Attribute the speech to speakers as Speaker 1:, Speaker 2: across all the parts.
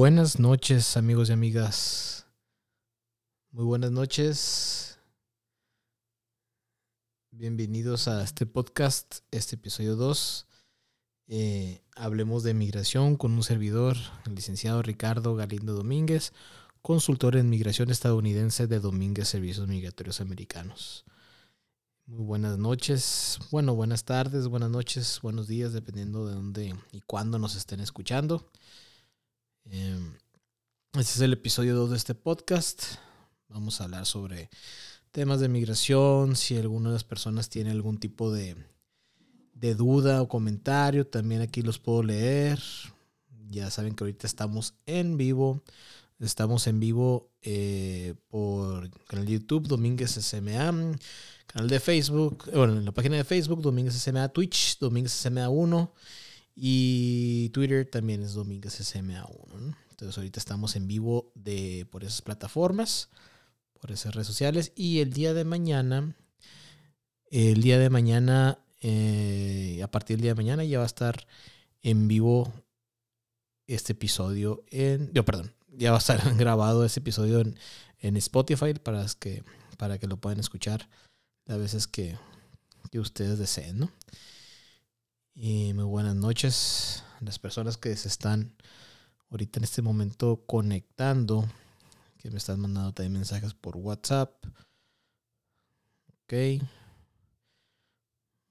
Speaker 1: Buenas noches amigos y amigas. Muy buenas noches. Bienvenidos a este podcast, este episodio 2. Eh, hablemos de migración con un servidor, el licenciado Ricardo Galindo Domínguez, consultor en migración estadounidense de Domínguez Servicios Migratorios Americanos. Muy buenas noches, bueno, buenas tardes, buenas noches, buenos días, dependiendo de dónde y cuándo nos estén escuchando. Este es el episodio 2 de este podcast. Vamos a hablar sobre temas de migración, si alguna de las personas tiene algún tipo de, de duda o comentario, también aquí los puedo leer. Ya saben que ahorita estamos en vivo. Estamos en vivo eh, por canal de YouTube Domínguez SMA, canal de Facebook, bueno, en la página de Facebook Domínguez SMA, Twitch Domínguez SMA 1 y Twitter también es Domínguez SMA1. Entonces ahorita estamos en vivo de, por esas plataformas, por esas redes sociales y el día de mañana, el día de mañana, eh, a partir del día de mañana ya va a estar en vivo este episodio en, yo perdón, ya va a estar grabado ese episodio en, Spotify para que, para que lo puedan escuchar las veces que, que ustedes deseen, ¿no? Y muy buenas noches a las personas que se están ahorita en este momento conectando, que me están mandando también mensajes por WhatsApp. Ok.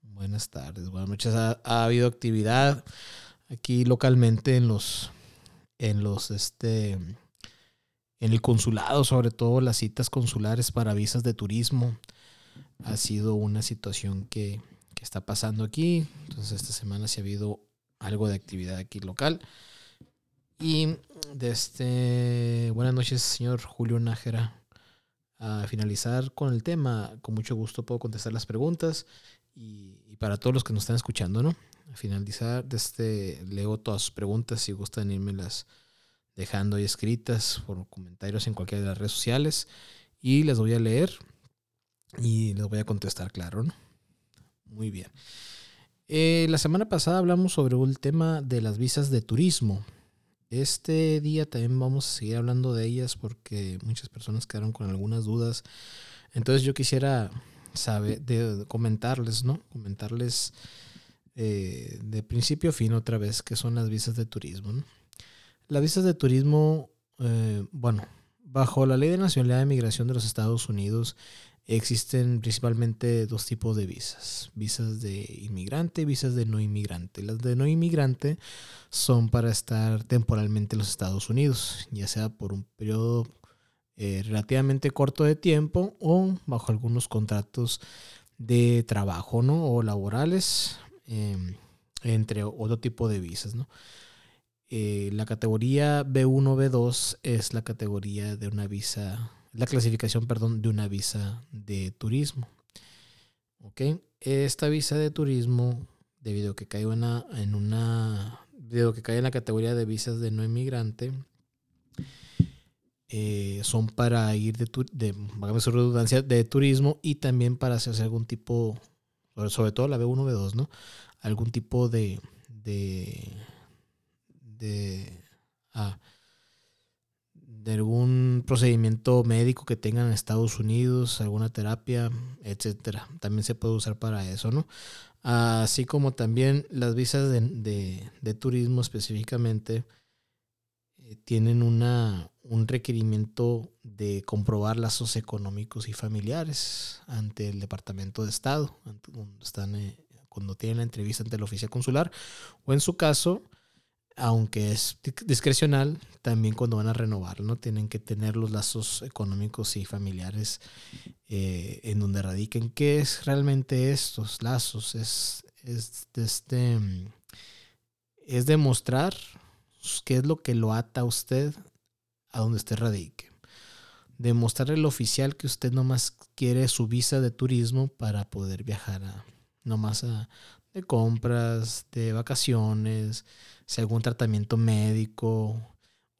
Speaker 1: Buenas tardes, buenas noches. Ha, ha habido actividad aquí localmente en los, en los, este, en el consulado, sobre todo las citas consulares para visas de turismo. Ha sido una situación que, que está pasando aquí. Entonces esta semana sí ha habido algo de actividad aquí local. Y de este, buenas noches, señor Julio Nájera. A finalizar con el tema, con mucho gusto puedo contestar las preguntas y, para todos los que nos están escuchando, ¿no? A finalizar, de este, leo todas sus preguntas si gustan irme las dejando ahí escritas por comentarios en cualquiera de las redes sociales y las voy a leer y les voy a contestar, claro, ¿no? Muy bien. Eh, la semana pasada hablamos sobre un tema de las visas de turismo. Este día también vamos a seguir hablando de ellas porque muchas personas quedaron con algunas dudas. Entonces yo quisiera saber, de, comentarles, ¿no? Comentarles eh, de principio a fin otra vez qué son las visas de turismo. Las visas de turismo, eh, bueno, bajo la Ley de Nacionalidad de Migración de los Estados Unidos, Existen principalmente dos tipos de visas, visas de inmigrante y visas de no inmigrante. Las de no inmigrante son para estar temporalmente en los Estados Unidos, ya sea por un periodo eh, relativamente corto de tiempo o bajo algunos contratos de trabajo ¿no? o laborales, em, entre otro tipo de visas. Eh, la categoría B1, B2 es la categoría de una visa la clasificación, perdón, de una visa de turismo. ¿Ok? Esta visa de turismo, debido a que cae en una, debido a que cae en la categoría de visas de no inmigrante, eh, son para ir de, de, redundancia, de turismo y también para hacerse algún tipo, sobre, todo la B1, B2, ¿no? Algún tipo de, de, de, ah, de algún procedimiento médico que tengan en Estados Unidos, alguna terapia, etcétera. También se puede usar para eso, ¿no? Así como también las visas de, turismo específicamente eh, tienen una, un requerimiento de comprobar lazos económicos y familiares ante el Departamento de Estado, están, eh, cuando tienen la entrevista ante la oficina consular, o en su caso, aunque es discrecional, también cuando van a renovar, ¿no? Tienen que tener los lazos económicos y familiares eh, en donde radiquen. ¿Qué es realmente estos lazos? Es, es, este, es demostrar qué es lo que lo ata a usted a donde usted radique. Demostrar el oficial que usted nomás quiere su visa de turismo para poder viajar a, nomás a, de compras, de vacaciones, si algún tratamiento médico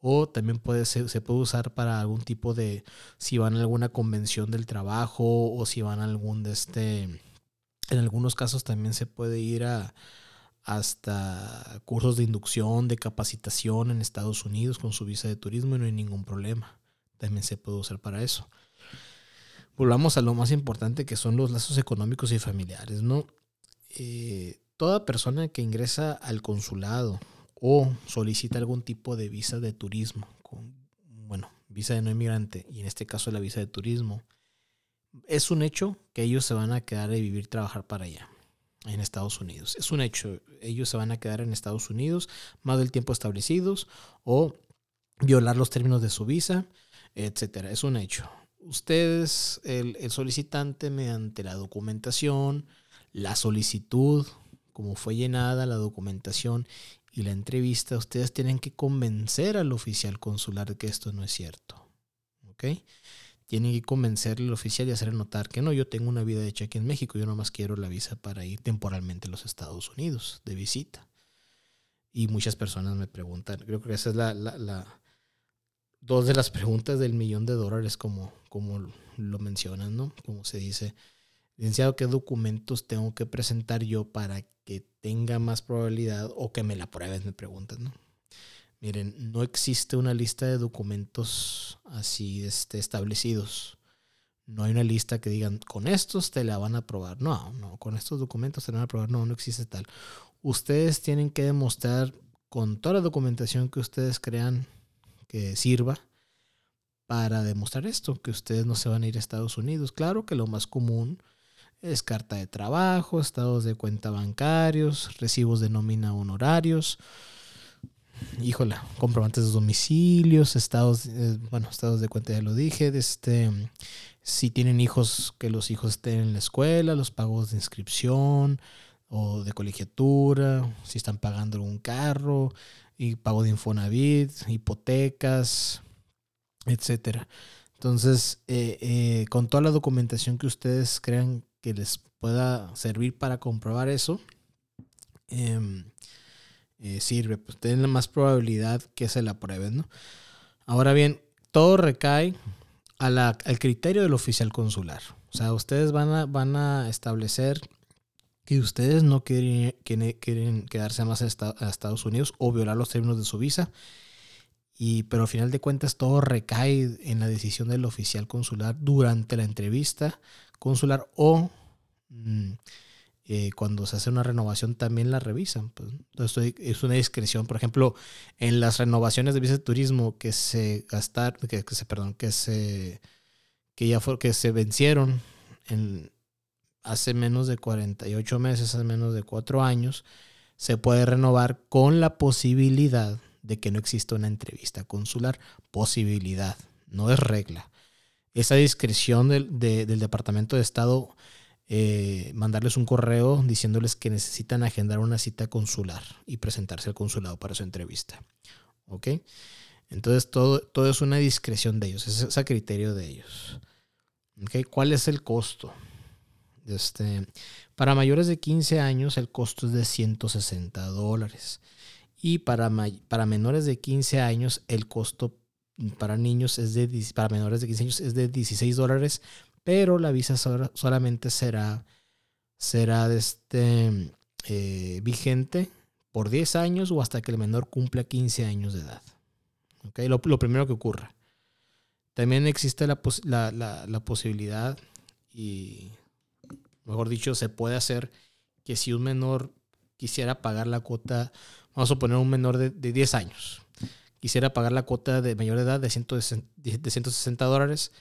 Speaker 1: o también puede ser, se puede usar para algún tipo de si van a alguna convención del trabajo o si van a algún de este en algunos casos también se puede ir a, hasta cursos de inducción, de capacitación en Estados Unidos con su visa de turismo y no hay ningún problema. También se puede usar para eso. Volvamos a lo más importante que son los lazos económicos y familiares, ¿no? Eh, toda persona que ingresa al consulado o solicita algún tipo de visa de turismo, bueno, visa de no inmigrante y en este caso la visa de turismo, es un hecho que ellos se van a quedar y vivir, trabajar para allá en Estados Unidos. Es un hecho. Ellos se van a quedar en Estados Unidos más del tiempo establecidos o violar los términos de su visa, etcétera. Es un hecho. Ustedes, el, solicitante, mediante la documentación, la solicitud, como fue llenada la documentación y la entrevista, ustedes tienen que convencer al oficial consular de que esto no es cierto. ¿Ok? tienen que convencerle al oficial y hacerle notar que no, yo tengo una vida hecha aquí en México, yo nomás quiero la visa para ir temporalmente a los Estados Unidos de visita. Y muchas personas me preguntan, creo que esa es la, la, dos de las preguntas del millón de dólares, como, como lo mencionan, ¿no? Como se dice, licenciado, ¿qué documentos tengo que presentar yo para que tenga más probabilidad o que me la pruebes? Me preguntan, ¿no? Miren, no existe una lista de documentos así este, establecidos. No hay una lista que digan, con estos te la van a aprobar. No, no, con estos documentos te la van a aprobar. No, no existe tal. Ustedes tienen que demostrar con toda la documentación que ustedes crean que sirva para demostrar esto, que ustedes no se van a ir a Estados Unidos. Claro que lo más común es carta de trabajo, estados de cuenta bancarios, recibos de nómina honorarios híjola, comprobantes de domicilios, estados, eh, bueno, estados de cuenta ya lo dije, este, si tienen hijos, que los hijos estén en la escuela, los pagos de inscripción o de colegiatura, si están pagando un carro, y pago de Infonavit, hipotecas, etcétera. Entonces, eh, eh, con toda la documentación que ustedes crean que les pueda servir para comprobar eso, eh, eh, sirve, pues tienen más probabilidad que se la prueben, ¿no? Ahora bien, todo recae a la, al criterio del oficial consular. O sea, ustedes van a, van a establecer que ustedes no quieren, quieren quedarse más a Estados Unidos o violar los términos de su visa. Y, pero al final de cuentas todo recae en la decisión del oficial consular durante la entrevista consular o mm, eh, cuando se hace una renovación también la revisan. Pues. Es una discreción. Por ejemplo, en las renovaciones de visa de turismo que se gastaron, que, se, perdón, que se, que ya fue, que se vencieron en, hace menos de 48 meses, hace menos de 4 años, se puede renovar con la posibilidad de que no exista una entrevista consular. Posibilidad, no es regla. Esa discreción del, del Departamento de Estado eh, mandarles un correo diciéndoles que necesitan agendar una cita consular y presentarse al consulado para su entrevista. ¿Ok? Entonces todo, todo es una discreción de ellos, es, a criterio de ellos. ¿Ok? ¿Cuál es el costo? Este, para mayores de 15 años el costo es de 160 dólares. Y para, para menores de 15 años el costo para niños es de, para menores de 15 años es de 16 dólares pero la visa solamente será, será este, eh, vigente por 10 años o hasta que el menor cumpla 15 años de edad. ¿Okay? Lo, primero que ocurra. También existe la, la, posibilidad, y mejor dicho, se puede hacer que si un menor quisiera pagar la cuota, vamos a poner un menor de, de 10 años, quisiera pagar la cuota de mayor edad de, de 160 dólares,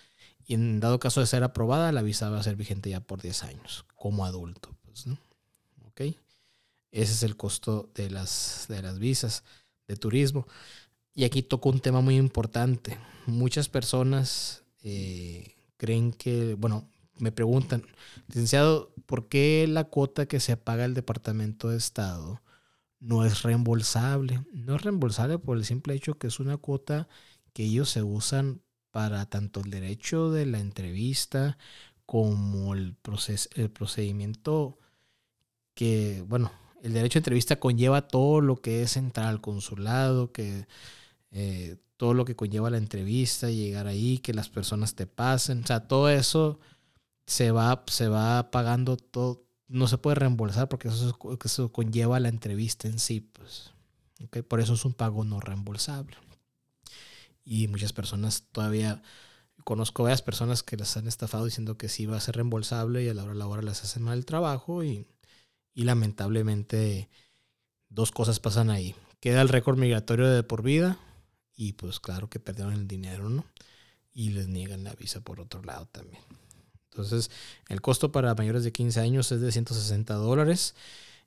Speaker 1: y en dado caso de ser aprobada, la visa va a ser vigente ya por 10 años, como adulto. Pues, Ese es el costo de las, de las visas de turismo. Y aquí toco un tema muy importante. Muchas personas eh, creen que, bueno, me preguntan, licenciado, ¿por qué la cuota que se paga el Departamento de Estado no es reembolsable? No es reembolsable por el simple hecho que es una cuota que ellos se usan para tanto el derecho de la entrevista como el, el procedimiento que, bueno, el derecho de entrevista conlleva todo lo que es entrar al consulado, que eh, todo lo que conlleva la entrevista, llegar ahí, que las personas te pasen, o sea, todo eso se va, se va pagando todo, no se puede reembolsar porque eso, eso conlleva la entrevista en sí. Pues, Por eso es un pago no reembolsable. Y muchas personas todavía, conozco varias personas que las han estafado diciendo que sí va a ser reembolsable y a la hora de la hora les hacen mal el trabajo y, y lamentablemente dos cosas pasan ahí. Queda el récord migratorio de por vida y pues claro que perdieron el dinero, ¿no? Y les niegan la visa por otro lado también. Entonces, el costo para mayores de 15 años es de 160 dólares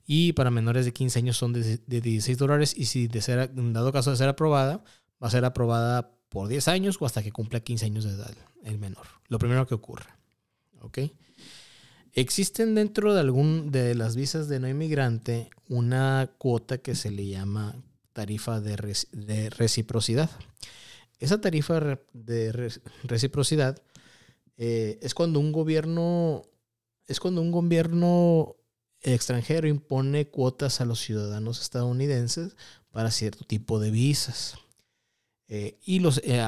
Speaker 1: y para menores de 15 años son de, 16 dólares y si de ser, dado caso de ser aprobada, va a ser aprobada por 10 años o hasta que cumpla 15 años de edad el menor. Lo primero que ocurre. ¿Ok? Existen dentro de algún de las visas de no inmigrante una cuota que se le llama tarifa de, reciprocidad. Esa tarifa de reciprocidad eh, es cuando un gobierno es cuando un gobierno extranjero impone cuotas a los ciudadanos estadounidenses para cierto tipo de visas. Eh, y, los, eh,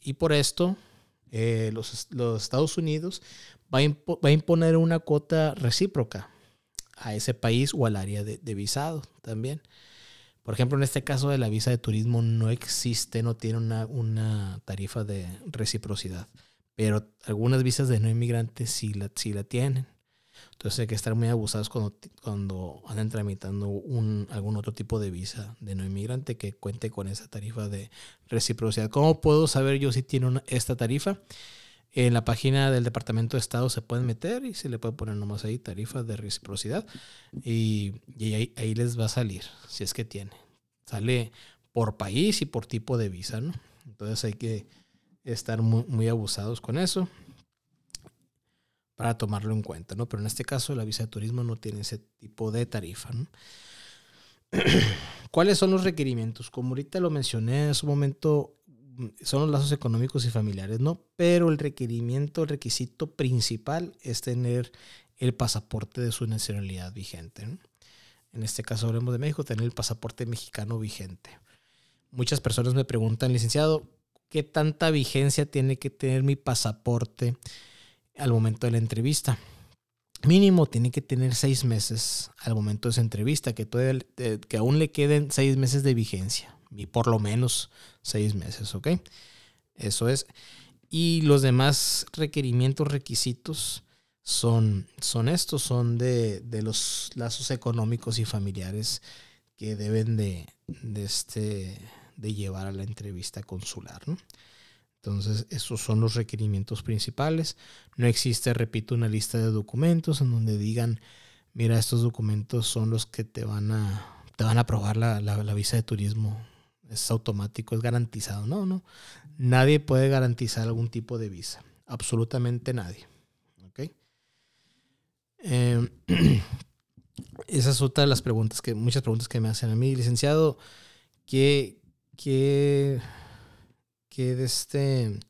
Speaker 1: y por esto los, Estados Unidos va a, imponer una cuota recíproca a ese país o al área de, visado también. Por ejemplo, en este caso de la visa de turismo no existe, no tiene una, una tarifa de reciprocidad, pero algunas visas de no inmigrantes sí la, sí la tienen. Entonces hay que estar muy abusados cuando, cuando andan tramitando un, algún otro tipo de visa de no inmigrante que cuente con esa tarifa de reciprocidad. ¿Cómo puedo saber yo si tiene esta tarifa? En la página del Departamento de Estado se pueden meter y se le puede poner nomás ahí tarifa de reciprocidad y, ahí, ahí, les va a salir, si es que tiene. Sale por país y por tipo de visa, ¿no? Entonces hay que estar muy, muy abusados con eso para tomarlo en cuenta, ¿no? Pero en este caso la visa de turismo no tiene ese tipo de tarifa, ¿no? ¿Cuáles son los requerimientos? Como ahorita lo mencioné en su momento, son los lazos económicos y familiares, ¿no? Pero el requerimiento, el requisito principal es tener el pasaporte de su nacionalidad vigente. En este caso hablemos de México, tener el pasaporte mexicano vigente. Muchas personas me preguntan, licenciado, ¿qué tanta vigencia tiene que tener mi pasaporte al momento de la entrevista? Mínimo tiene que tener seis meses al momento de esa entrevista, que, que aún le queden seis meses de vigencia y por lo menos seis meses, ¿ok? Eso es. Y los demás requerimientos, requisitos son, son estos, son de, los lazos económicos y familiares que deben de, de, este, de llevar a la entrevista consular, ¿no? Entonces, esos son los requerimientos principales. No existe, repito, una lista de documentos en donde digan, mira, estos documentos son los que te van a, te van a aprobar la, la visa de turismo es automático, es garantizado. No, no. Nadie puede garantizar algún tipo de visa. Absolutamente nadie. ¿Ok? Em, esa es otra de las preguntas que, muchas preguntas que me hacen a mí, licenciado. ¿Qué, qué, qué de este,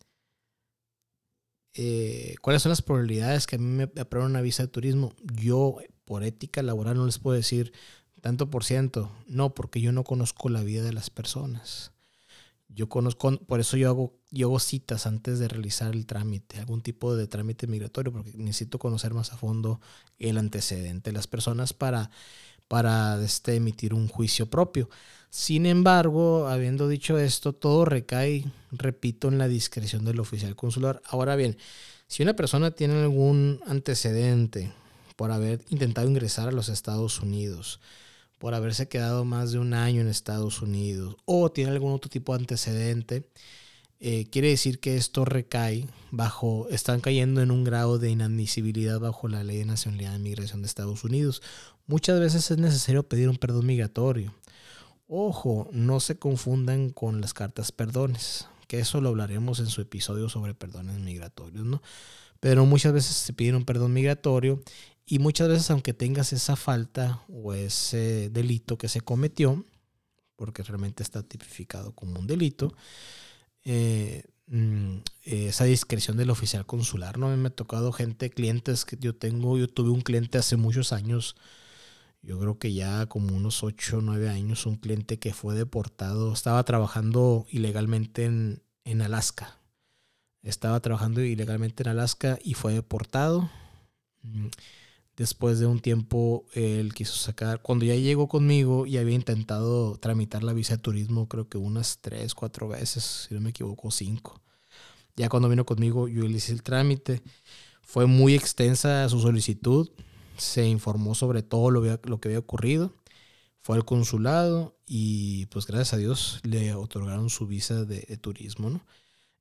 Speaker 1: eh, ¿Cuáles son las probabilidades que a mí me aprueben una visa de turismo? Yo, por ética laboral, no les puedo decir tanto por ciento. No, porque yo no conozco la vida de las personas. Yo conozco, por eso yo hago, yo hago citas antes de realizar el trámite, algún tipo de trámite migratorio, porque necesito conocer más a fondo el antecedente de las personas para, para este, emitir un juicio propio. Sin embargo, habiendo dicho esto, todo recae, repito, en la discreción del oficial consular. Ahora bien, si una persona tiene algún antecedente por haber intentado ingresar a los Estados Unidos, por haberse quedado más de un año en Estados Unidos o tiene algún otro tipo de antecedente, eh, quiere decir que esto recae bajo, están cayendo en un grado de inadmisibilidad bajo la ley de nacionalidad de migración de Estados Unidos. Muchas veces es necesario pedir un perdón migratorio. Ojo, no se confundan con las cartas perdones, que eso lo hablaremos en su episodio sobre perdones migratorios, ¿no? Pero muchas veces se pide un perdón migratorio y muchas veces, aunque tengas esa falta o ese delito que se cometió, porque realmente está tipificado como un delito, eh, mm, esa discreción del oficial consular. ¿no? A mí me ha tocado gente, clientes que yo tengo, yo tuve un cliente hace muchos años, yo creo que ya como unos 8 o 9 años, un cliente que fue deportado, estaba trabajando ilegalmente en, en Alaska. Estaba trabajando ilegalmente en Alaska y fue deportado. Mm, Después de un tiempo, él quiso sacar, cuando ya llegó conmigo y había intentado tramitar la visa de turismo, creo que unas tres, cuatro veces, si no me equivoco, cinco. Ya cuando vino conmigo, yo le hice el trámite. Fue muy extensa su solicitud. Se informó sobre todo lo, que había ocurrido. Fue al consulado y pues gracias a Dios le otorgaron su visa de, turismo, ¿no?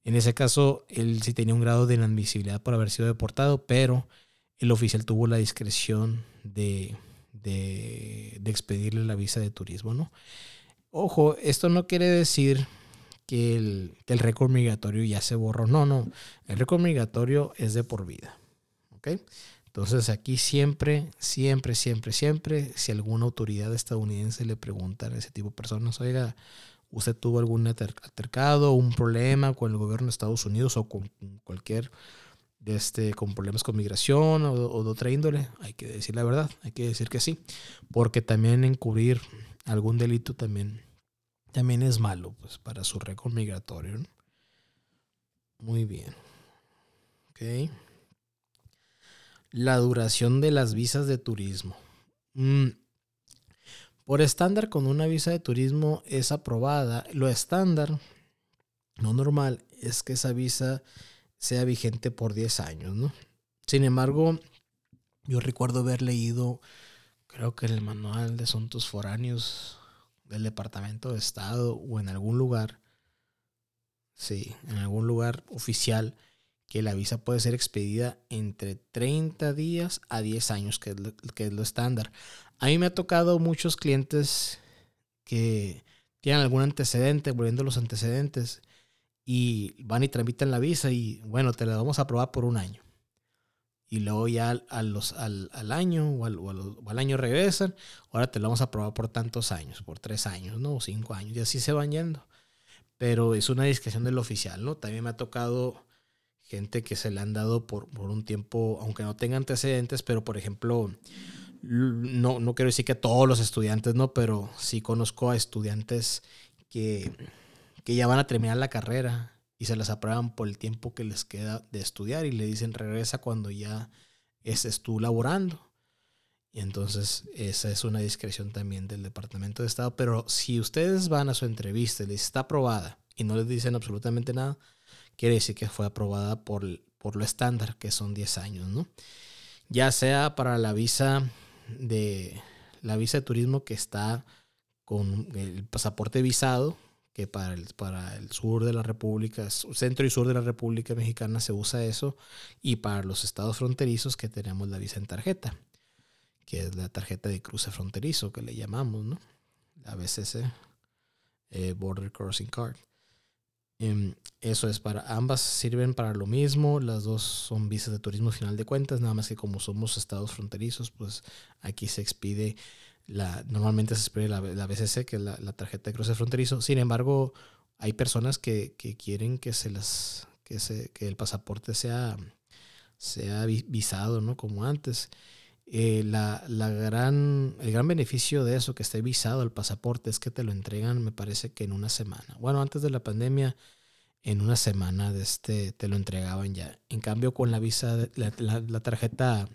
Speaker 1: En ese caso, él sí tenía un grado de inadmisibilidad por haber sido deportado, pero el oficial tuvo la discreción de, de, expedirle la visa de turismo, ¿no? Ojo, esto no quiere decir que el, que récord migratorio ya se borró. No, no. El récord migratorio es de por vida. Entonces aquí siempre, siempre, siempre, siempre, si alguna autoridad estadounidense le pregunta a ese tipo de personas, oiga, ¿usted tuvo algún altercado, un problema con el gobierno de Estados Unidos o con cualquier este, con problemas con migración o, de otra índole, hay que decir la verdad, hay que decir que sí, porque también encubrir algún delito también, también es malo pues, para su récord migratorio. Muy bien. Ok. La duración de las visas de turismo. Mm. Por estándar, con una visa de turismo es aprobada, lo estándar, no normal, es que esa visa sea vigente por 10 años, ¿no? Sin embargo, yo recuerdo haber leído, creo que en el manual de asuntos foráneos del Departamento de Estado o en algún lugar, sí, en algún lugar oficial, que la visa puede ser expedida entre 30 días a 10 años, que es lo, que es lo estándar. A mí me ha tocado muchos clientes que tienen algún antecedente, volviendo a los antecedentes, y van y tramitan la visa y bueno, te la vamos a aprobar por un año. Y luego ya al, los, al, año o al, año regresan, ahora te la vamos a aprobar por tantos años, por tres años, ¿no? O cinco años, y así se van yendo. Pero es una discreción del oficial, ¿no? También me ha tocado gente que se le han dado por, por un tiempo, aunque no tenga antecedentes, pero por ejemplo, no, no quiero decir que todos los estudiantes, ¿no? Pero sí conozco a estudiantes que que ya van a terminar la carrera y se las aprueban por el tiempo que les queda de estudiar y le dicen regresa cuando ya estés tú laborando. Y entonces esa es una discreción también del Departamento de Estado. Pero si ustedes van a su entrevista y les está aprobada y no les dicen absolutamente nada, quiere decir que fue aprobada por, por lo estándar, que son 10 años, ¿no? Ya sea para la visa de la visa de turismo que está con el pasaporte visado, que para el, para el sur de la República, centro y sur de la República Mexicana se usa eso, y para los estados fronterizos que tenemos la visa en tarjeta, que es la tarjeta de cruce fronterizo que le llamamos, ¿no? La BCC, eh, Border Crossing Card. Em, eso es para ambas, sirven para lo mismo, las dos son visas de turismo final de cuentas, nada más que como somos estados fronterizos, pues aquí se expide normalmente se espera la, la BCC, que es la, tarjeta de cruce fronterizo. Sin embargo, hay personas que, quieren que se las que, se, que el pasaporte sea, sea visado, ¿no? Como antes. Eh, la, gran, el gran beneficio de eso, que esté visado el pasaporte, es que te lo entregan, me parece que en una semana. Bueno, antes de la pandemia, en una semana de este, te lo entregaban ya. En cambio, con la visa, la, la tarjeta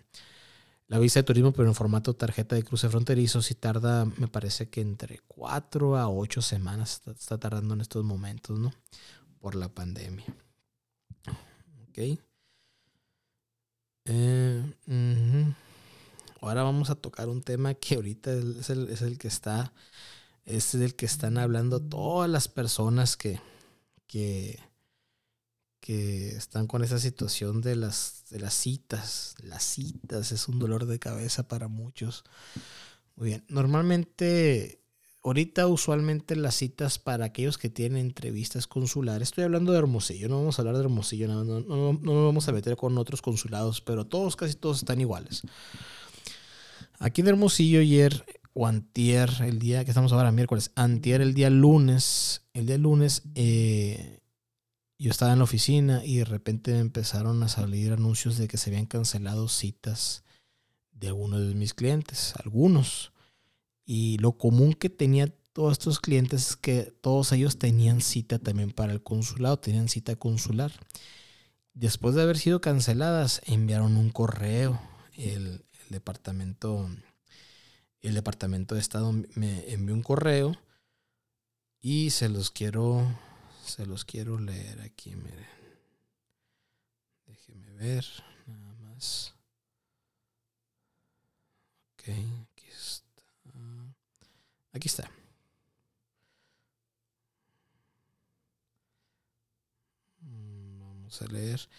Speaker 1: la visa de turismo, pero en formato tarjeta de cruce fronterizo, sí tarda, me parece que entre 4 a 8 semanas está, tardando en estos momentos, ¿no? Por la pandemia. Ok. Eh, Ahora vamos a tocar un tema que ahorita es el, que está, es el que están hablando todas las personas que, que, que están con esa situación de las, de las citas. Las citas es un dolor de cabeza para muchos. Muy bien. Normalmente, ahorita usualmente las citas para aquellos que tienen entrevistas consulares, estoy hablando de Hermosillo, no vamos a hablar de Hermosillo, no, no nos vamos a meter con otros consulados, pero todos, casi todos están iguales. Aquí en Hermosillo ayer o antier, el día que estamos ahora, miércoles, antier el día lunes, el día lunes, eh, yo estaba en la oficina y de repente empezaron a salir anuncios de que se habían cancelado citas de algunos de mis clientes, algunos. Y lo común que tenía todos estos clientes es que todos ellos tenían cita también para el consulado, tenían cita consular. Después de haber sido canceladas, enviaron un correo. El, departamento, el departamento de Estado me envió un correo y se los quiero, se los quiero leer aquí, miren. Déjeme ver, nada más. Ok, aquí está. Aquí está. Mm, vamos a leer.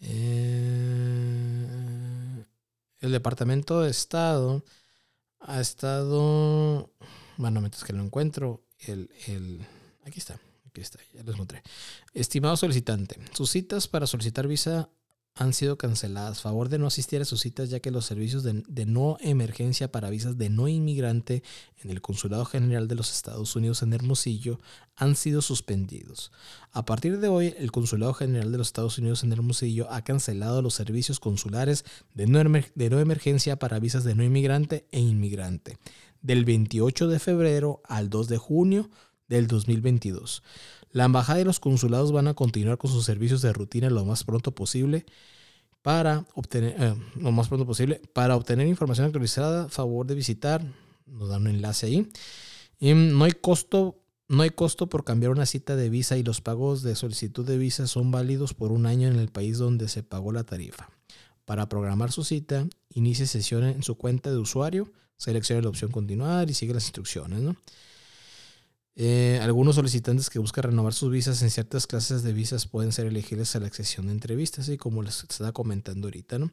Speaker 1: Eh, el Departamento de Estado ha estado, bueno, mientras que lo encuentro, el, el, aquí está, aquí está, ya les mostré. Estimado solicitante, sus citas para solicitar visa han sido canceladas. Favor de no asistir a sus citas ya que los servicios de, no emergencia para visas de no inmigrante en el Consulado General de los Estados Unidos en Hermosillo han sido suspendidos. A partir de hoy, el Consulado General de los Estados Unidos en Hermosillo ha cancelado los servicios consulares de no, de no emergencia para visas de no inmigrante e inmigrante del 28 de febrero al 2 de junio del 2022. La embajada y los consulados van a continuar con sus servicios de rutina lo más pronto posible para obtener eh, lo más pronto posible para obtener información actualizada. Favor de visitar, nos dan un enlace ahí. Y no hay costo no hay costo por cambiar una cita de visa y los pagos de solicitud de visa son válidos por un año en el país donde se pagó la tarifa. Para programar su cita, inicie sesión en su cuenta de usuario, seleccione la opción continuar y sigue las instrucciones. ¿no? Eh, algunos solicitantes que buscan renovar sus visas en ciertas clases de visas pueden ser elegibles a la sesión de entrevistas, y como les estaba comentando ahorita, ¿no?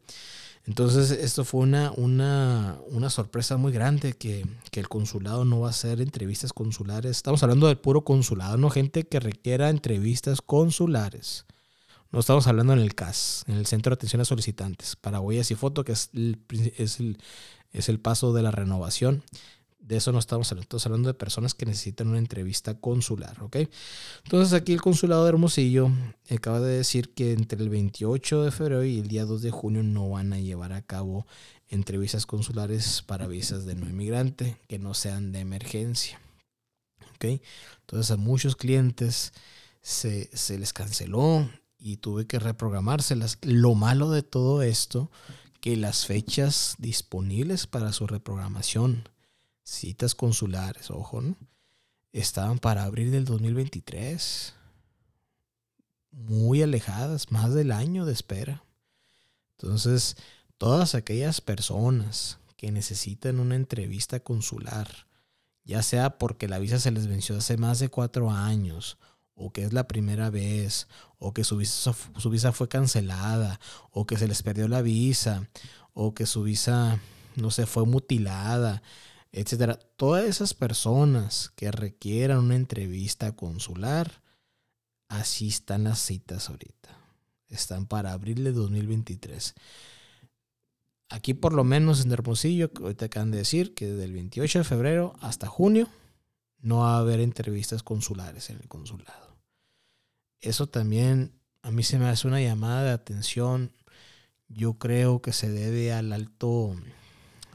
Speaker 1: Entonces, esto fue una, una, una sorpresa muy grande que, que, el consulado no va a hacer entrevistas consulares. Estamos hablando del puro consulado, no gente que requiera entrevistas consulares. No estamos hablando en el CAS, en el Centro de Atención a Solicitantes, para huellas y foto, que es es el, es el paso de la renovación de eso no estamos hablando, estamos hablando de personas que necesitan una entrevista consular, ¿ok? Entonces aquí el consulado de Hermosillo acaba de decir que entre el 28 de febrero y el día 2 de junio no van a llevar a cabo entrevistas consulares para visas de no inmigrante que no sean de emergencia, ¿ok? Entonces a muchos clientes se, se les canceló y tuve que reprogramárselas. Lo malo de todo esto, que las fechas disponibles para su reprogramación citas consulares, ojo, ¿no? estaban para abril del 2023. Muy alejadas, más del año de espera. Entonces, todas aquellas personas que necesitan una entrevista consular, ya sea porque la visa se les venció hace más de cuatro años, o que es la primera vez, o que su visa, su visa fue cancelada, o que se les perdió la visa, o que su visa, no sé, fue mutilada, etcétera. Todas esas personas que requieran una entrevista consular, así están las citas ahorita. Están para abril de 2023. Aquí por lo menos en Hermosillo, ahorita acaban de decir que desde el 28 de febrero hasta junio no va a haber entrevistas consulares en el consulado. Eso también a mí se me hace una llamada de atención. Yo creo que se debe al alto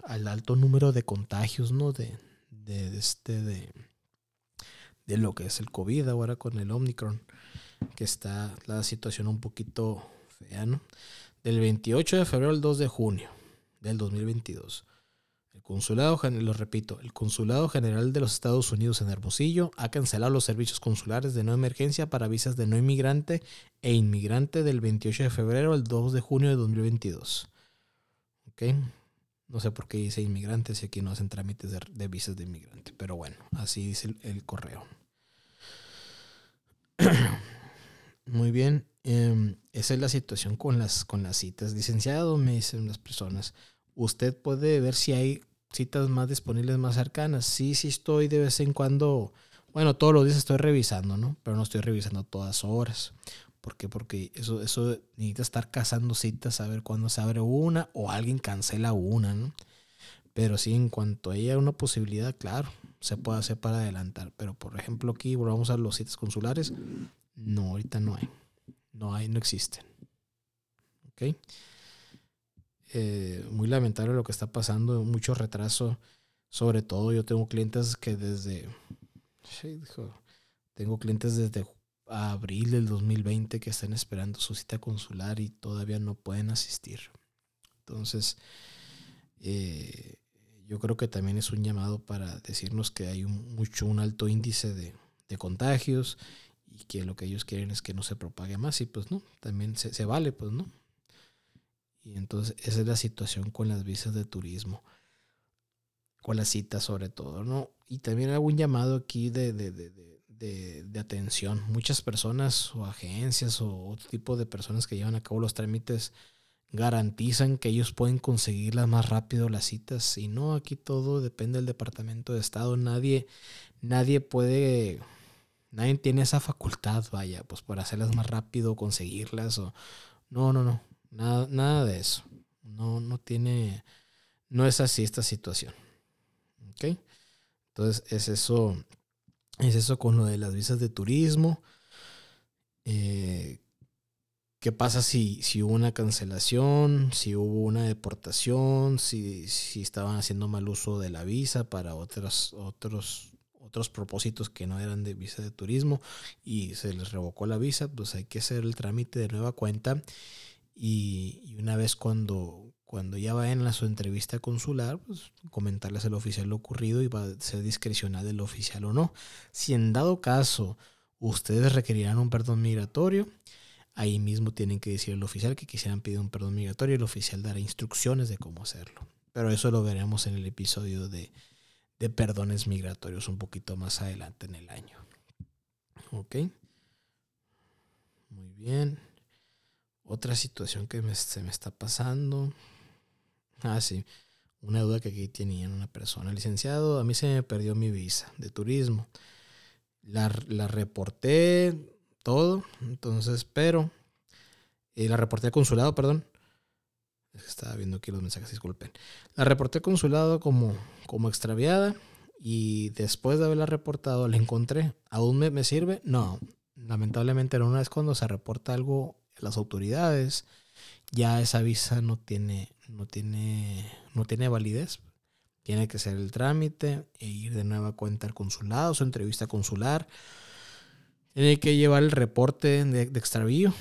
Speaker 1: al alto número de contagios, ¿no? De, de, este, de, de lo que es el COVID ahora con el Omicron, que está la situación un poquito fea, ¿no? Del 28 de febrero al 2 de junio del 2022. El consulado, lo repito, el Consulado General de los Estados Unidos en Hermosillo ha cancelado los servicios consulares de no emergencia para visas de no inmigrante e inmigrante del 28 de febrero al 2 de junio de 2022. ¿Ok? No sé por qué dice inmigrantes y aquí no hacen trámites de, visas de inmigrante. Pero bueno, así dice el, correo. Muy bien. Em, esa es la situación con las, con las citas. Licenciado, me dicen las personas. Usted puede ver si hay citas más disponibles, más cercanas. Sí, sí estoy de vez en cuando. Bueno, todos los días estoy revisando, ¿no? Pero no estoy revisando todas horas. ¿Por qué? Porque eso, eso necesita estar cazando citas, a ver cuándo se abre una o alguien cancela una, ¿no? Pero sí, en cuanto haya una posibilidad, claro, se puede hacer para adelantar. Pero por ejemplo, aquí volvamos a los citas consulares. No, ahorita no hay. No hay, no existen. ¿Ok? Eh, muy lamentable lo que está pasando, mucho retraso. Sobre todo, yo tengo clientes que desde. Sí, tengo clientes desde abril del 2020 que están esperando su cita consular y todavía no pueden asistir. Entonces, eh, yo creo que también es un llamado para decirnos que hay un, mucho, un alto índice de, contagios y que lo que ellos quieren es que no se propague más y pues no, también se, vale, pues no. Y entonces esa es la situación con las visas de turismo, con las citas sobre todo, ¿no? Y también hago un llamado aquí de, de, de, de, atención. Muchas personas o agencias o otro tipo de personas que llevan a cabo los trámites garantizan que ellos pueden conseguirlas más rápido las citas. Y no, aquí todo depende del Departamento de Estado. Nadie, nadie puede, nadie tiene esa facultad, vaya, pues para hacerlas más rápido, conseguirlas o... No, no, no. Nada, nada de eso. No, no tiene, no es así esta situación. ¿Ok? Entonces es eso, es eso con lo de las visas de turismo. Eh, ¿Qué pasa si, si hubo una cancelación, si hubo una deportación, si, si estaban haciendo mal uso de la visa para otros, otros, otros propósitos que no eran de visa de turismo y se les revocó la visa? Pues hay que hacer el trámite de nueva cuenta y, una vez cuando, cuando ya vayan a su entrevista consular, pues comentarles al oficial lo ocurrido y va a ser discrecional el oficial o no. Si en dado caso ustedes requerirán un perdón migratorio, ahí mismo tienen que decir al oficial que quisieran pedir un perdón migratorio y el oficial dará instrucciones de cómo hacerlo. Pero eso lo veremos en el episodio de, de perdones migratorios un poquito más adelante en el año. Ok. Muy bien. Otra situación que se me está pasando. Ah, sí. Una duda que aquí tenía una persona. Licenciado, a mí se me perdió mi visa de turismo. La, la reporté todo. Entonces, pero. Eh, la reporté al consulado, perdón. Estaba viendo aquí los mensajes, disculpen. La reporté al consulado como, como extraviada. Y después de haberla reportado, la encontré. ¿Aún me, me sirve? No. Lamentablemente, una vez cuando se reporta algo las autoridades, ya esa visa no tiene, no tiene, no tiene validez. Tiene que ser el trámite e ir de nueva cuenta al consulado, su entrevista consular. Tiene que llevar el reporte de, extravío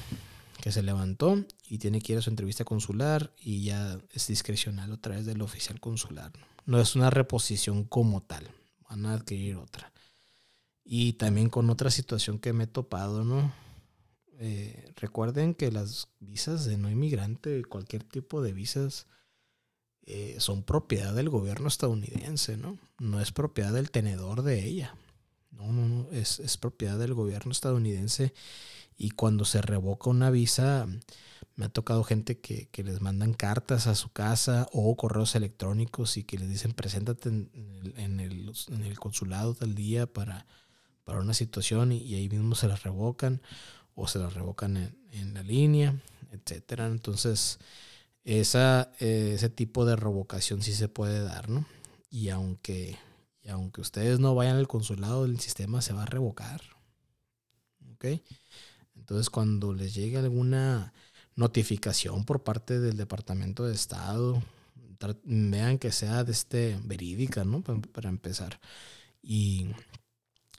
Speaker 1: que se levantó y tiene que ir a su entrevista consular y ya es discrecional otra vez del oficial consular. No es una reposición como tal, van a adquirir otra. Y también con otra situación que me he topado, ¿no? Eh, recuerden que las visas de no inmigrante, cualquier tipo de visas, eh, son propiedad del gobierno estadounidense, ¿no? No es propiedad del tenedor de ella. No, no, no, es, es propiedad del gobierno estadounidense. Y cuando se revoca una visa, me ha tocado gente que, que, les mandan cartas a su casa o correos electrónicos y que les dicen preséntate en el, en el, consulado tal día para, para una situación y, y, ahí mismo se las revocan o se la revocan en, la línea, etcétera. Entonces, esa, eh, ese tipo de revocación sí se puede dar, ¿no? Y aunque, y aunque ustedes no vayan al consulado, el sistema se va a revocar. ¿Ok? Entonces, cuando les llegue alguna notificación por parte del Departamento de Estado, vean que sea de este verídica, ¿no? Para, para empezar. Y,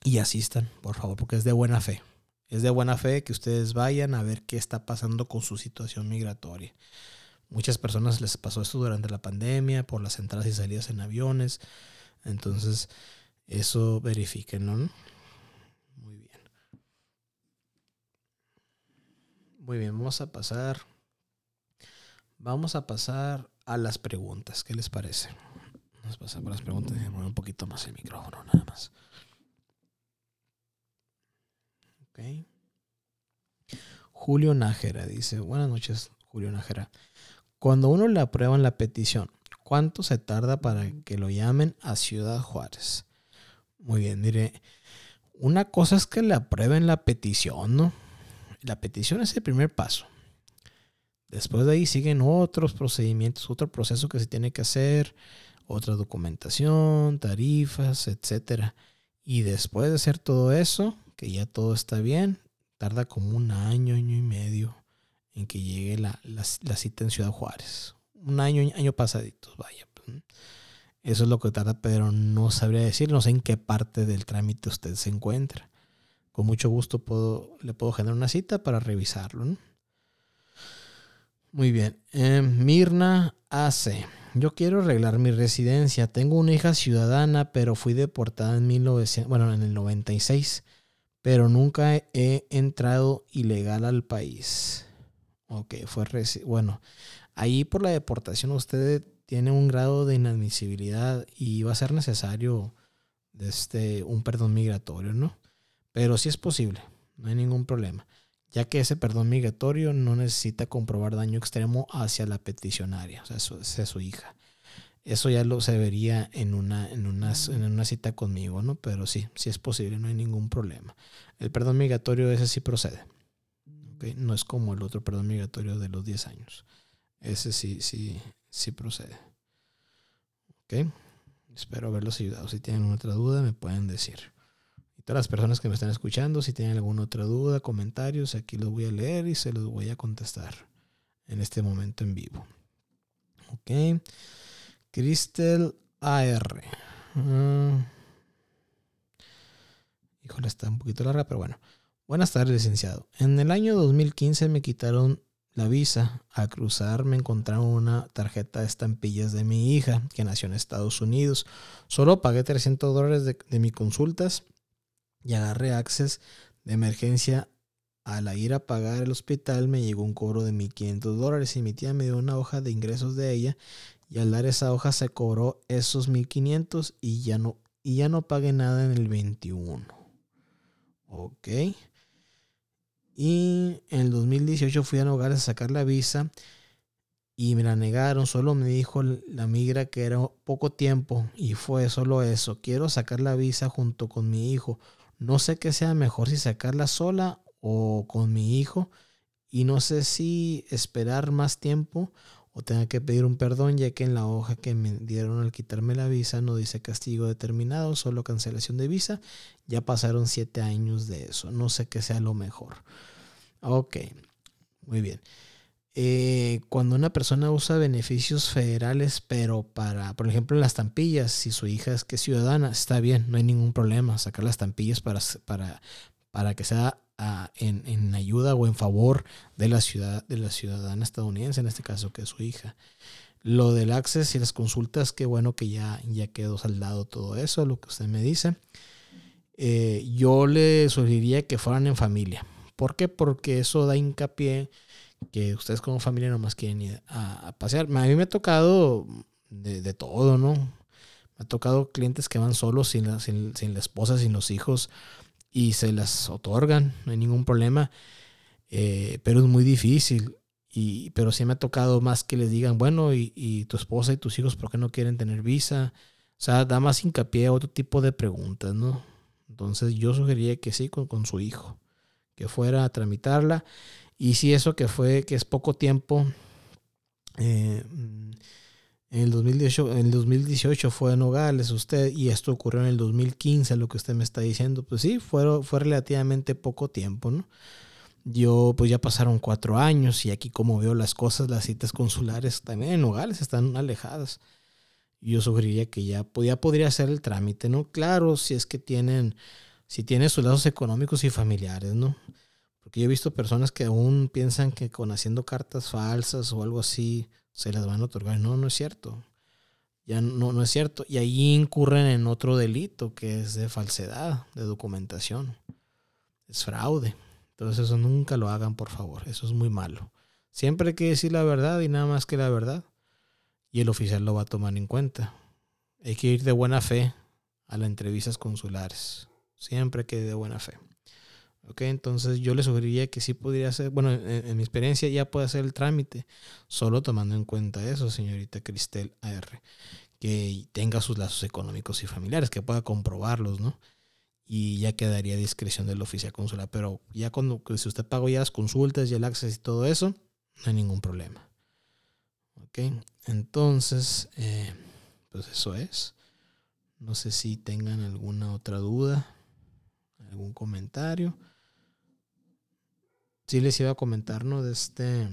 Speaker 1: y asistan, por favor, porque es de buena fe. Es de buena fe que ustedes vayan a ver qué está pasando con su situación migratoria. Muchas personas les pasó esto durante la pandemia por las entradas y salidas en aviones. Entonces, eso verifíquenlo. ¿no? Muy bien. Muy bien, vamos a pasar. Vamos a pasar a las preguntas. ¿Qué les parece? Vamos a pasar por las preguntas y un poquito más el micrófono, nada más. Julio Nájera dice, buenas noches, Julio Nájera. Cuando uno le aprueban la petición, ¿cuánto se tarda para que lo llamen a Ciudad Juárez? Muy bien, mire, una cosa es que le aprueben la petición, ¿no? La petición es el primer paso. Después de ahí siguen otros procedimientos, otro proceso que se tiene que hacer, otra documentación, tarifas, etc. Y después de hacer todo eso, que ya todo está bien, tarda como un año, año y medio en que llegue la, cita en Ciudad Juárez. Un año, año pasadito, vaya. Pues, Eso es lo que tarda, pero no sabría decir, no sé en qué parte del trámite usted se encuentra. Con mucho gusto puedo, le puedo generar una cita para revisarlo. Muy bien. Eh, Mirna AC. Yo quiero arreglar mi residencia. Tengo una hija ciudadana, pero fui deportada en 1900, bueno, en el 96, pero nunca he entrado ilegal al país. Ok, fue bueno. Ahí por la deportación usted tiene un grado de inadmisibilidad y va a ser necesario este, un perdón migratorio, ¿no? Pero sí es posible, no hay ningún problema, ya que ese perdón migratorio no necesita comprobar daño extremo hacia la peticionaria, o sea, su, su hija. Eso ya lo se vería en una, en, una, en una cita conmigo, ¿no? Pero sí, sí es posible, no hay ningún problema. El perdón migratorio ese sí procede. No es como el otro perdón migratorio de los 10 años. Ese sí, sí, sí procede. ¿Ok? Espero haberlos ayudado. Si tienen otra duda, me pueden decir. Y todas las personas que me están escuchando, si tienen alguna otra duda, comentarios, aquí los voy a leer y se los voy a contestar en este momento en vivo. Ok. Cristel AR. Mm. Híjole, está un poquito larga, pero bueno. Buenas tardes, licenciado. En el año 2015 me quitaron la visa. Al cruzar me encontraron una tarjeta de estampillas de mi hija que nació en Estados Unidos. Solo pagué 300 dólares de, de mis consultas y agarré access de emergencia. Al ir a pagar el hospital me llegó un cobro de 1.500 dólares y mi tía me dio una hoja de ingresos de ella y al dar esa hoja se cobró esos 1.500 y ya no, y ya no pagué nada en el 21. Ok. Y en el 2018 fui a Nogales a sacar la visa y me la negaron. Solo me dijo la migra que era poco tiempo y fue solo eso. Quiero sacar la visa junto con mi hijo. No sé qué sea mejor si sacarla sola o con mi hijo. Y no sé si esperar más tiempo o tenga que pedir un perdón ya que en la hoja que me dieron al quitarme la visa no dice castigo determinado, solo cancelación de visa. Ya pasaron siete años de eso. No sé qué sea lo mejor. Ok, muy bien. Eh, cuando una persona usa beneficios federales, pero para, por ejemplo, las estampillas, si su hija es que ciudadana, está bien, no hay ningún problema sacar las estampillas para, para, para que sea en, ayuda o en favor de la, ciudad, de la ciudadana estadounidense, en este caso que es su hija. Lo del access y las consultas, qué bueno que ya, ya quedó saldado todo eso, lo que usted me dice. Eh, yo le sugeriría que fueran en familia. ¿Por qué? Porque eso da hincapié que ustedes como familia nomás quieren ir a, pasear. A mí me ha tocado de, todo, ¿no? Me ha tocado clientes que van solos sin sin, sin la esposa, sin los hijos y se las otorgan, no hay ningún problema, eh, pero es muy difícil. Y, pero sí me ha tocado más que les digan, bueno, y, tu esposa y tus hijos, ¿por qué no quieren tener visa? O sea, da más hincapié a otro tipo de preguntas, ¿no? Entonces yo sugeriría que sí, con, con su hijo, que fuera a tramitarla. Y si eso que fue, que es poco tiempo, eh, en el 2018, en el 2018 fue en Nogales usted y esto ocurrió en el 2015, lo que usted me está diciendo. Pues sí, fue, fue relativamente poco tiempo, ¿no? Yo, pues ya pasaron cuatro años y aquí como veo las cosas, las citas consulares también en Nogales están alejadas. Yo sugeriría que ya, podría hacer el trámite, ¿no? Claro, si es que tienen, si tienen sus lazos económicos y familiares, ¿no? Porque yo he visto personas que aún piensan que con haciendo cartas falsas o algo así se las van a otorgar. No, no es cierto. Ya no, no es cierto. Y ahí incurren en otro delito que es de falsedad, de documentación. Es fraude. Entonces eso nunca lo hagan, por favor. Eso es muy malo. Siempre hay que decir la verdad y nada más que la verdad. Y el oficial lo va a tomar en cuenta. Hay que ir de buena fe a las entrevistas consulares. Siempre que de buena fe. ¿Ok? Entonces yo le sugeriría que sí podría hacer, bueno, en, mi experiencia ya puede hacer el trámite, solo tomando en cuenta eso, señorita Cristel AR, que tenga sus lazos económicos y familiares, que pueda comprobarlos, ¿no? Y ya quedaría a discreción del oficial consular, pero ya cuando, si usted pagó ya las consultas y el acceso y todo eso, no hay ningún problema. ¿Ok? Entonces, eh, pues eso es. No sé si tengan alguna otra duda, algún comentario sí les iba a comentar, ¿no? De este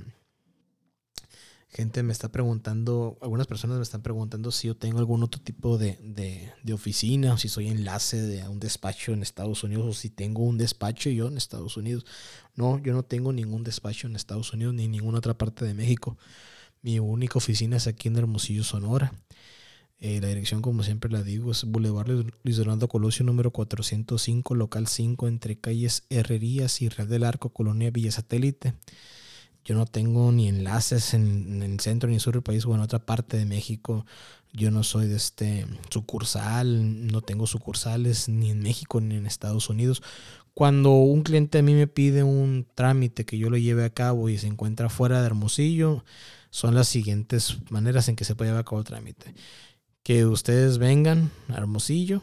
Speaker 1: gente me está preguntando, algunas personas me están preguntando si yo tengo algún otro tipo de, de, oficina, o si soy enlace de un despacho en Estados Unidos, o si tengo un despacho yo en Estados Unidos. No, yo no tengo ningún despacho en Estados Unidos ni en ninguna otra parte de México. Mi única oficina es aquí en Hermosillo, Sonora. Eh, la dirección, como siempre la digo, es Boulevard Luis Donaldo Colosio, número 405, local 5, entre calles Herrerías y Real del Arco, Colonia Villa Satélite. Yo no tengo ni enlaces en, el centro ni sur del país o en otra parte de México. Yo no soy de este sucursal, no tengo sucursales ni en México ni en Estados Unidos. Cuando un cliente a mí me pide un trámite que yo lo lleve a cabo y se encuentra fuera de Hermosillo, son las siguientes maneras en que se puede llevar a cabo el trámite que ustedes vengan a Hermosillo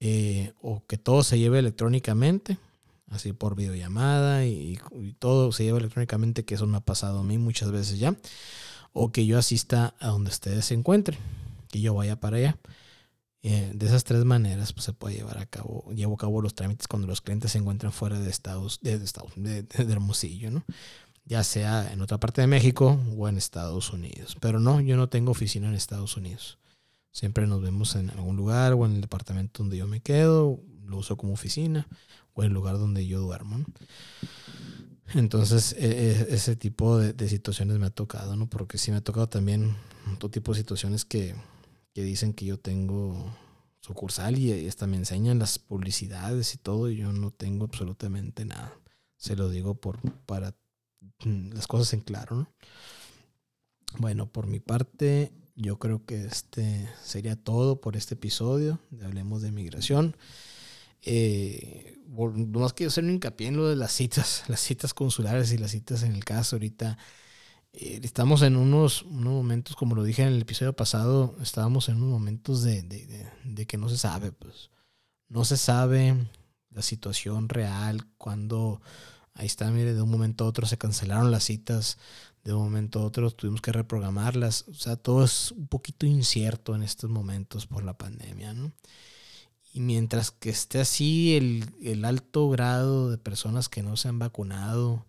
Speaker 1: eh, o que todo se lleve electrónicamente, así por videollamada y, todo se lleva electrónicamente, que eso me ha pasado a mí muchas veces ya, o que yo asista a donde ustedes se encuentren, que yo vaya para allá. Eh, de esas tres maneras pues, se puede llevar a cabo, llevo a cabo los trámites cuando los clientes se encuentran fuera de Estados, de, Estados, de Hermosillo, ¿no? ya sea en otra parte de México o en Estados Unidos. Pero no, yo no tengo oficina en Estados Unidos. Siempre nos vemos en algún lugar o en el departamento donde yo me quedo, lo uso como oficina o el lugar donde yo duermo. Entonces, e, e, ese tipo de, situaciones me ha tocado, ¿no? Porque sí me ha tocado también otro tipo de situaciones que, dicen que yo tengo sucursal y hasta me enseñan las publicidades y todo y yo no tengo absolutamente nada. Se lo digo por, para mm, las cosas en claro, ¿no? Bueno, por mi parte, yo creo que este sería todo por este episodio de Hablemos de Migración. Eh, más quiero hacer un hincapié en lo de las citas, las citas consulares y las citas en el caso. Ahorita eh, estamos en unos, momentos, como lo dije en el episodio pasado, estábamos en unos momentos de, de, que no se sabe, pues no se sabe la situación real, cuando ahí está, mire, de un momento a otro se cancelaron las citas de un momento a otro tuvimos que reprogramarlas. O sea, todo es un poquito incierto en estos momentos por la pandemia, ¿no? Y mientras que esté así el, alto grado de personas que no se han vacunado,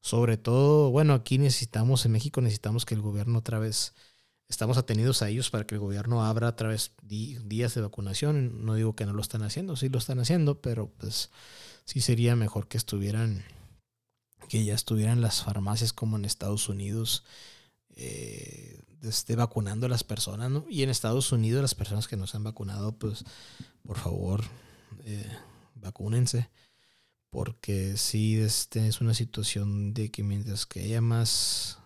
Speaker 1: sobre todo, bueno, aquí necesitamos, en México necesitamos que el gobierno otra vez, estamos atenidos a ellos para que el gobierno abra otra vez días de vacunación. No digo que no lo están haciendo, sí lo están haciendo, pero pues sí sería mejor que estuvieran que ya estuvieran las farmacias como en Estados Unidos eh, esté vacunando a las personas, ¿no? Y en Estados Unidos las personas que no se han vacunado, pues por favor, eh, vacúnense. Porque sí, este es una situación de que mientras que haya más,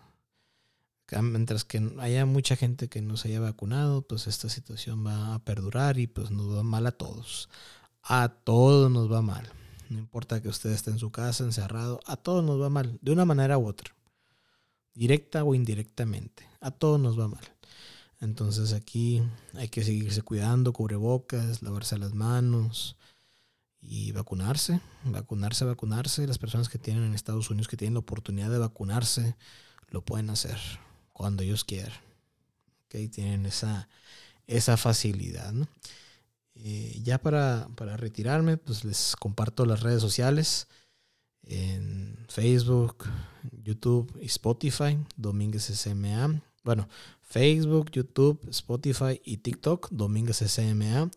Speaker 1: mientras que haya mucha gente que no se haya vacunado, pues esta situación va a perdurar y pues nos va mal a todos. A todos nos va mal. No importa que usted esté en su casa, encerrado, a todos nos va mal, de una manera u otra. Directa o indirectamente. A todos nos va mal. Entonces aquí hay que seguirse cuidando, cubrebocas, lavarse las manos y vacunarse, vacunarse, vacunarse. Las personas que tienen en Estados Unidos que tienen la oportunidad de vacunarse, lo pueden hacer cuando ellos quieran. ¿Okay? Tienen esa, esa facilidad. ¿no? Eh, ya para, retirarme, pues les comparto las redes sociales en Facebook, YouTube y Spotify, Domínguez SMA. Bueno, Facebook, YouTube, Spotify y TikTok, Domínguez SMA.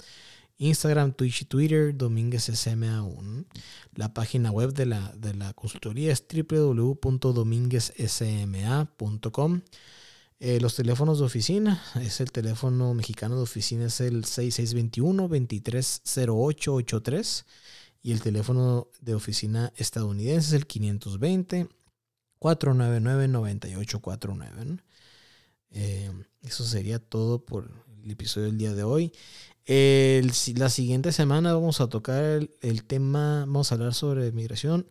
Speaker 1: Instagram, Twitch y Twitter, Domínguez SMA1. La página web de la, de la consultoría es www.dominguezsma.com. Eh, los teléfonos de oficina, es el teléfono mexicano de oficina, es el 6621-230883 y el teléfono de oficina estadounidense es el 520-499-9849. Eh, eso sería todo por el episodio del día de hoy. la siguiente semana vamos a tocar el tema, vamos a hablar sobre migración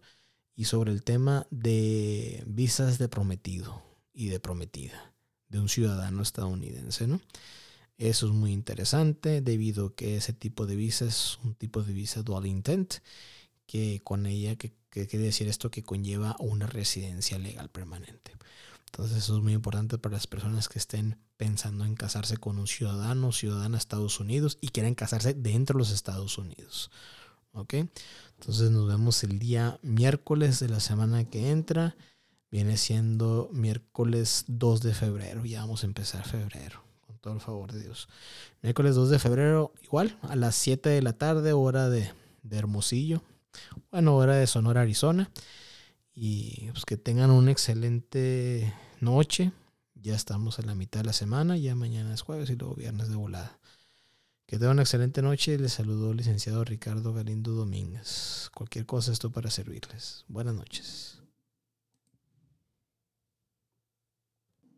Speaker 1: y sobre el tema de visas de prometido y de prometida de un ciudadano estadounidense, ¿no? Eso es muy interesante debido a que ese tipo de visa es un tipo de visa dual intent, que con ella, que, quiere decir esto, que conlleva una residencia legal permanente. Entonces eso es muy importante para las personas que estén pensando en casarse con un ciudadano ciudadana de Estados Unidos y quieran casarse dentro de los Estados Unidos. ¿Ok? Entonces nos vemos el día miércoles de la semana que entra. Viene siendo miércoles 2 de febrero. Ya vamos a empezar febrero, con todo el favor de Dios. Miércoles 2 de febrero, igual, a las 7 de la tarde, hora de, de Hermosillo. Bueno, hora de Sonora, Arizona. Y pues que tengan una excelente noche. Ya estamos a la mitad de la semana. Ya mañana es jueves y luego viernes de volada. Que tengan una excelente noche. Les saludó el licenciado Ricardo Galindo Domínguez. Cualquier cosa esto para servirles. Buenas noches.